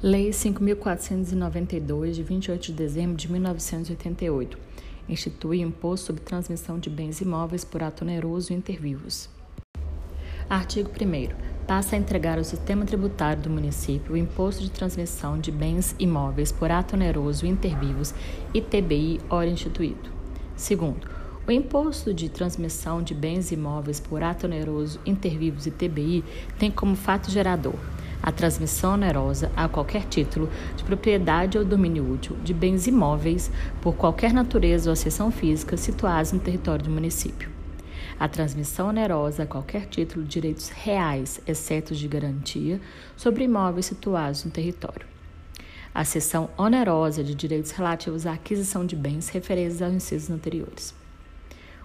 Lei 5.492, de 28 de dezembro de 1988, institui imposto sobre transmissão de bens imóveis por ato oneroso e intervivos. Artigo 1. Passa a entregar ao sistema tributário do município o imposto de transmissão de bens imóveis por ato oneroso e intervivos ITBI, ora instituído. Segundo, o imposto de transmissão de bens imóveis por ato oneroso, intervivos e TBI tem como fato gerador a transmissão onerosa a qualquer título de propriedade ou domínio útil de bens imóveis por qualquer natureza ou seção física situados no território do município. A transmissão onerosa a qualquer título de direitos reais, exceto de garantia, sobre imóveis situados no território. A seção onerosa de direitos relativos à aquisição de bens referentes aos incisos anteriores.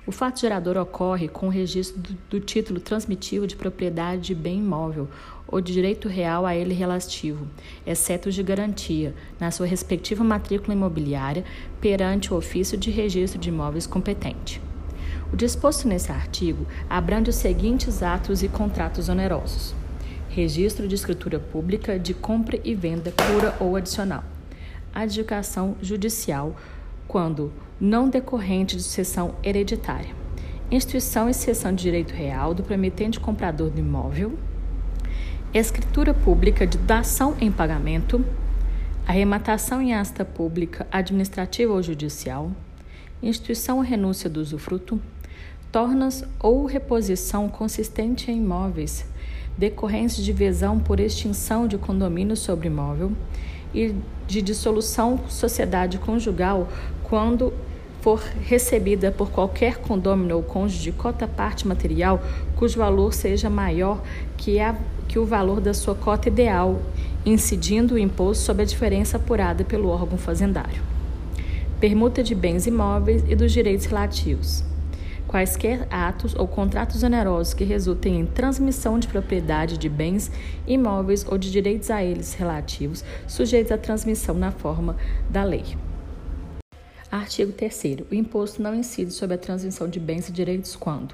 O fato gerador ocorre com o registro do, do, título transmitivo de propriedade de bem imóvel ou de direito real a ele relativo, exceto de garantia, na sua respectiva matrícula imobiliária, perante o ofício de registro de imóveis competente. O disposto nesse artigo abrange os seguintes atos e contratos onerosos: registro de escritura pública de compra e venda pura ou adicional, adjudicação judicial quando não decorrente de sucessão hereditária, instituição e cessão de direito real do prometente comprador do imóvel, escritura pública de dação em pagamento, arrematação em asta pública administrativa ou judicial, instituição ou renúncia do usufruto, tornas ou reposição consistente em imóveis decorrentes de divisão por extinção de condomínio sobre imóvel e de dissolução sociedade conjugal quando for recebida por qualquer condômino ou cônjuge cota parte material cujo valor seja maior que, a, que o valor da sua cota ideal, incidindo o imposto sobre a diferença apurada pelo órgão fazendário. Permuta de bens imóveis e dos direitos relativos quaisquer atos ou contratos onerosos que resultem em transmissão de propriedade de bens imóveis ou de direitos a eles relativos, sujeitos à transmissão na forma da lei. Artigo 3. O imposto não incide sobre a transmissão de bens e direitos quando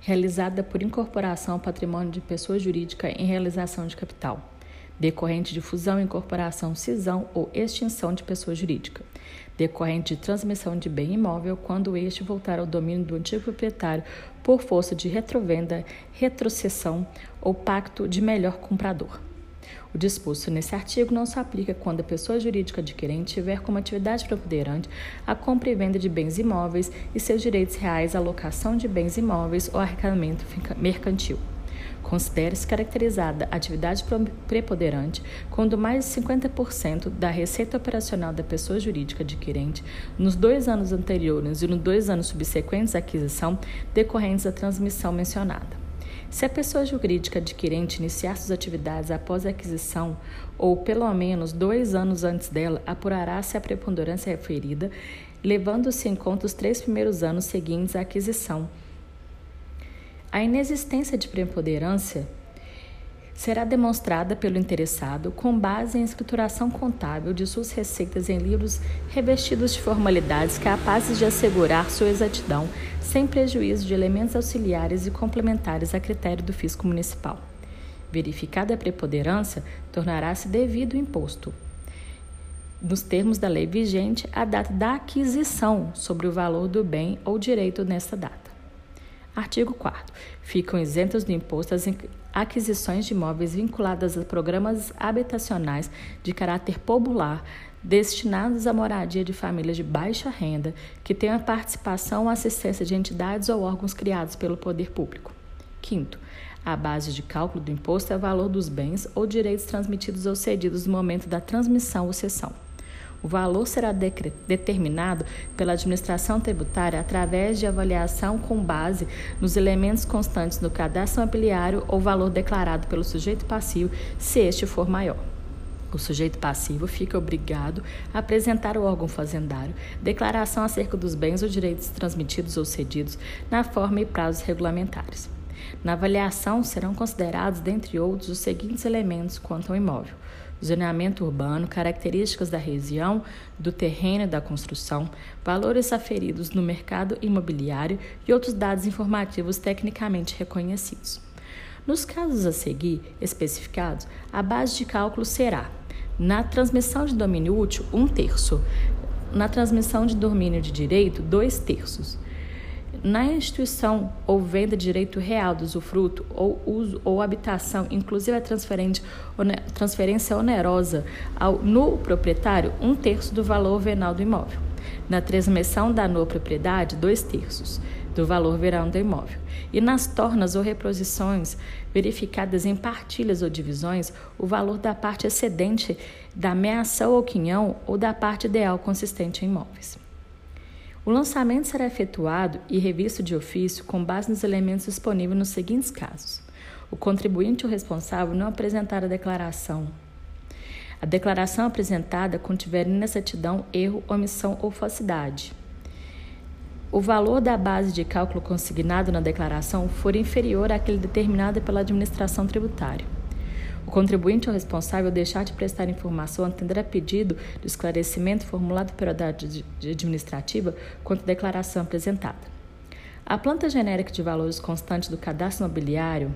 realizada por incorporação ao patrimônio de pessoa jurídica em realização de capital decorrente de fusão, incorporação, cisão ou extinção de pessoa jurídica, decorrente de transmissão de bem imóvel quando este voltar ao domínio do antigo proprietário por força de retrovenda, retrocessão ou pacto de melhor comprador. O disposto nesse artigo não se aplica quando a pessoa jurídica adquirente tiver como atividade preponderante a compra e venda de bens imóveis e seus direitos reais à locação de bens imóveis ou arrecadamento mercantil. Considere-se caracterizada a atividade preponderante quando mais de 50% da receita operacional da pessoa jurídica adquirente nos dois anos anteriores e nos dois anos subsequentes à aquisição decorrentes da transmissão mencionada. Se a pessoa jurídica adquirente iniciar suas atividades após a aquisição ou pelo menos dois anos antes dela, apurará-se a preponderância referida, levando-se em conta os três primeiros anos seguintes à aquisição. A inexistência de preponderância será demonstrada pelo interessado com base em escrituração contábil de suas receitas em livros revestidos de formalidades capazes de assegurar sua exatidão sem prejuízo de elementos auxiliares e complementares a critério do fisco municipal. Verificada a preponderância, tornará-se devido o imposto, nos termos da lei vigente, a data da aquisição sobre o valor do bem ou direito nesta data. Artigo 4 Ficam isentas do imposto as aquisições de imóveis vinculadas a programas habitacionais de caráter popular destinados à moradia de famílias de baixa renda que tenham participação ou assistência de entidades ou órgãos criados pelo poder público. Quinto, a base de cálculo do imposto é o valor dos bens ou direitos transmitidos ou cedidos no momento da transmissão ou cessão. O valor será determinado pela administração tributária através de avaliação com base nos elementos constantes do cadastro imobiliário ou valor declarado pelo sujeito passivo, se este for maior. O sujeito passivo fica obrigado a apresentar ao órgão fazendário declaração acerca dos bens ou direitos transmitidos ou cedidos na forma e prazos regulamentares. Na avaliação serão considerados, dentre outros, os seguintes elementos quanto ao imóvel: zoneamento urbano, características da região, do terreno e da construção, valores aferidos no mercado imobiliário e outros dados informativos tecnicamente reconhecidos. Nos casos a seguir especificados, a base de cálculo será Na transmissão de domínio útil, um terço. Na transmissão de domínio de direito, dois terços. Na instituição ou venda de direito real do usufruto ou uso ou habitação, inclusive a transferência onerosa ao, no proprietário, um terço do valor venal do imóvel. Na transmissão da nova propriedade, dois terços do valor verão do imóvel. E nas tornas ou reposições verificadas em partilhas ou divisões, o valor da parte excedente da ameaça ou quinhão ou da parte ideal consistente em imóveis. O lançamento será efetuado e revisto de ofício com base nos elementos disponíveis nos seguintes casos: o contribuinte ou responsável não apresentar a declaração. A declaração apresentada contiver inexatidão, erro, omissão ou falsidade. O valor da base de cálculo consignado na declaração for inferior àquele determinado pela administração tributária. O contribuinte ou responsável deixar de prestar informação atender a pedido de esclarecimento formulado pela autoridade administrativa quanto à declaração apresentada. A planta genérica de valores constantes do cadastro imobiliário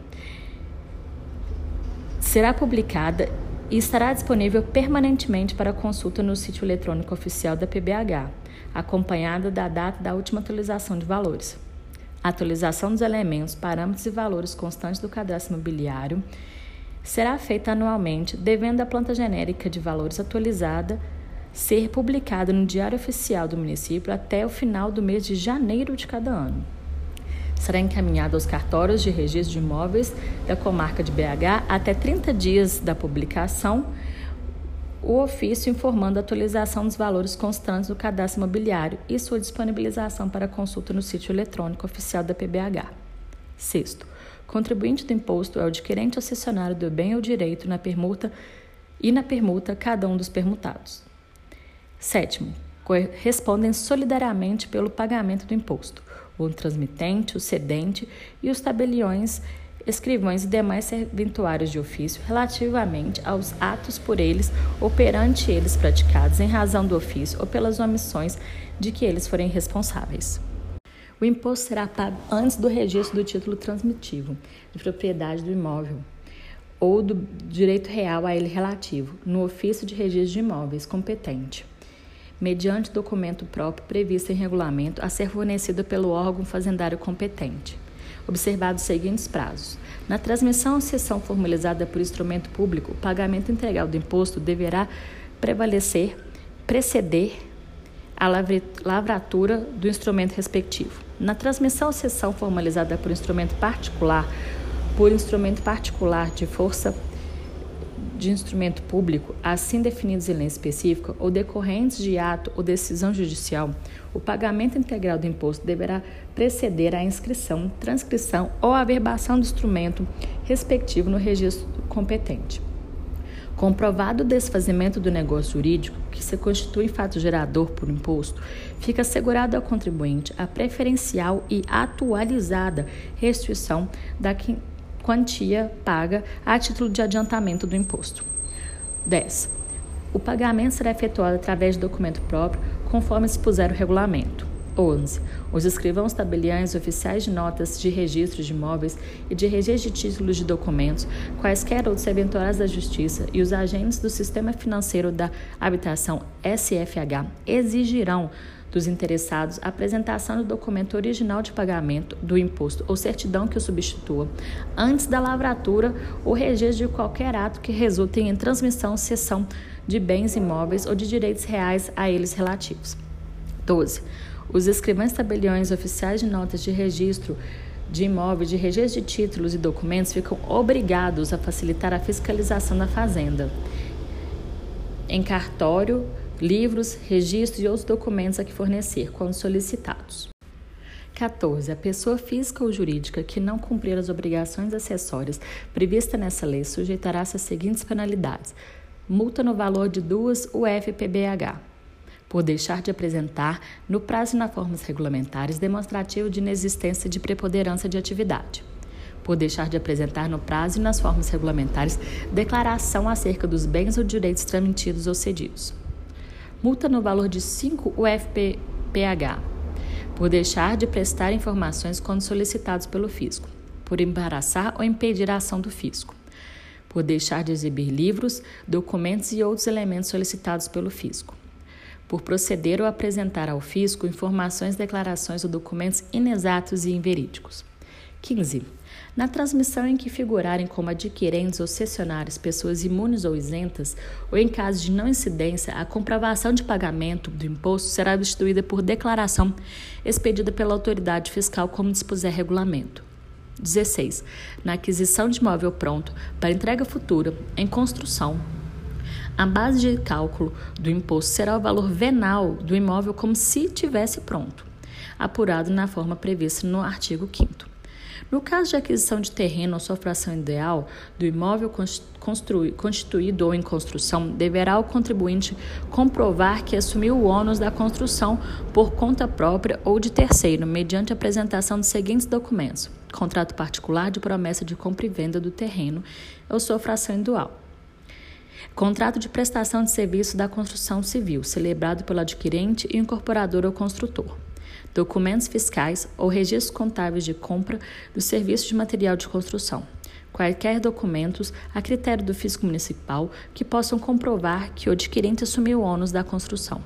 será publicada e estará disponível permanentemente para consulta no sítio eletrônico oficial da PBH, acompanhada da data da última atualização de valores. A atualização dos elementos, parâmetros e valores constantes do cadastro imobiliário será feita anualmente, devendo a planta genérica de valores atualizada ser publicada no Diário Oficial do município até o final do mês de janeiro de cada ano. Será encaminhado aos cartórios de registro de imóveis da comarca de BH até 30 dias da publicação o ofício informando a atualização dos valores constantes do cadastro imobiliário e sua disponibilização para consulta no sítio eletrônico oficial da PBH. Sexto, Contribuinte do imposto é o adquirente ou cessionário do bem ou direito na permuta e na permuta cada um dos permutados. Sétimo, respondem solidariamente pelo pagamento do imposto o transmitente, o cedente e os tabeliões, escrivães e demais serventuários de ofício relativamente aos atos por eles ou perante eles praticados em razão do ofício ou pelas omissões de que eles forem responsáveis. O imposto será pago antes do registro do título transmitivo de propriedade do imóvel ou do direito real a ele relativo, no ofício de registro de imóveis competente, mediante documento próprio previsto em regulamento a ser fornecido pelo órgão fazendário competente. Observados os seguintes prazos. Na transmissão ou sessão formalizada por instrumento público, o pagamento integral do imposto deverá prevalecer, preceder a lavratura do instrumento respectivo. Na transmissão sessão formalizada por instrumento particular, por instrumento particular de força de instrumento público, assim definidos em lei específica, ou decorrentes de ato ou decisão judicial, o pagamento integral do imposto deverá preceder a inscrição, transcrição ou averbação do instrumento respectivo no registro competente. Comprovado o desfazimento do negócio jurídico, que se constitui fato gerador por imposto, fica assegurado ao contribuinte a preferencial e atualizada restituição da quantia paga a título de adiantamento do imposto. 10. O pagamento será efetuado através de documento próprio, conforme expuser o regulamento. 11. Os escrivãos tabeliães oficiais de notas de registro de imóveis e de registro de títulos de documentos, quaisquer outros eventuais da Justiça e os agentes do Sistema Financeiro da Habitação SFH exigirão dos interessados a apresentação do documento original de pagamento do imposto ou certidão que o substitua, antes da lavratura ou registro de qualquer ato que resulte em transmissão, cessão de bens imóveis ou de direitos reais a eles relativos. 12. Os escrivães tabeliões oficiais de notas de registro de imóveis, de registro de títulos e documentos ficam obrigados a facilitar a fiscalização da fazenda. Em cartório, livros, registros e outros documentos a que fornecer, quando solicitados. 14. A pessoa física ou jurídica que não cumprir as obrigações acessórias previstas nessa lei sujeitará-se às seguintes penalidades: multa no valor de duas UFPBH por deixar de apresentar, no prazo e nas formas regulamentares, demonstrativo de inexistência de preponderância de atividade. Por deixar de apresentar no prazo e nas formas regulamentares declaração acerca dos bens ou direitos transmitidos ou cedidos. Multa no valor de 5 UFPH. Por deixar de prestar informações quando solicitados pelo fisco. Por embaraçar ou impedir a ação do fisco por deixar de exibir livros, documentos e outros elementos solicitados pelo fisco, por proceder ou apresentar ao fisco informações, declarações ou documentos inexatos e inverídicos. 15. Na transmissão em que figurarem como adquirentes ou cessionários pessoas imunes ou isentas, ou em caso de não incidência, a comprovação de pagamento do imposto será substituída por declaração expedida pela autoridade fiscal como dispuser regulamento. 16. Na aquisição de imóvel pronto para entrega futura em construção, a base de cálculo do imposto será o valor venal do imóvel como se tivesse pronto, apurado na forma prevista no artigo 5 no caso de aquisição de terreno ou sua fração ideal do imóvel constituído ou em construção, deverá o contribuinte comprovar que assumiu o ônus da construção por conta própria ou de terceiro, mediante apresentação dos seguintes documentos: contrato particular de promessa de compra e venda do terreno ou sua fração individual. Contrato de prestação de serviço da construção civil, celebrado pelo adquirente e incorporador ou construtor documentos fiscais ou registros contábeis de compra do serviço de material de construção. Quaisquer documentos, a critério do fisco municipal, que possam comprovar que o adquirente assumiu o ônus da construção.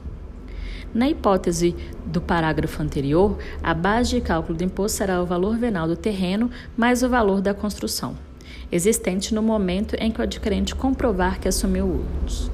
Na hipótese do parágrafo anterior, a base de cálculo do imposto será o valor venal do terreno mais o valor da construção, existente no momento em que o adquirente comprovar que assumiu o ônus.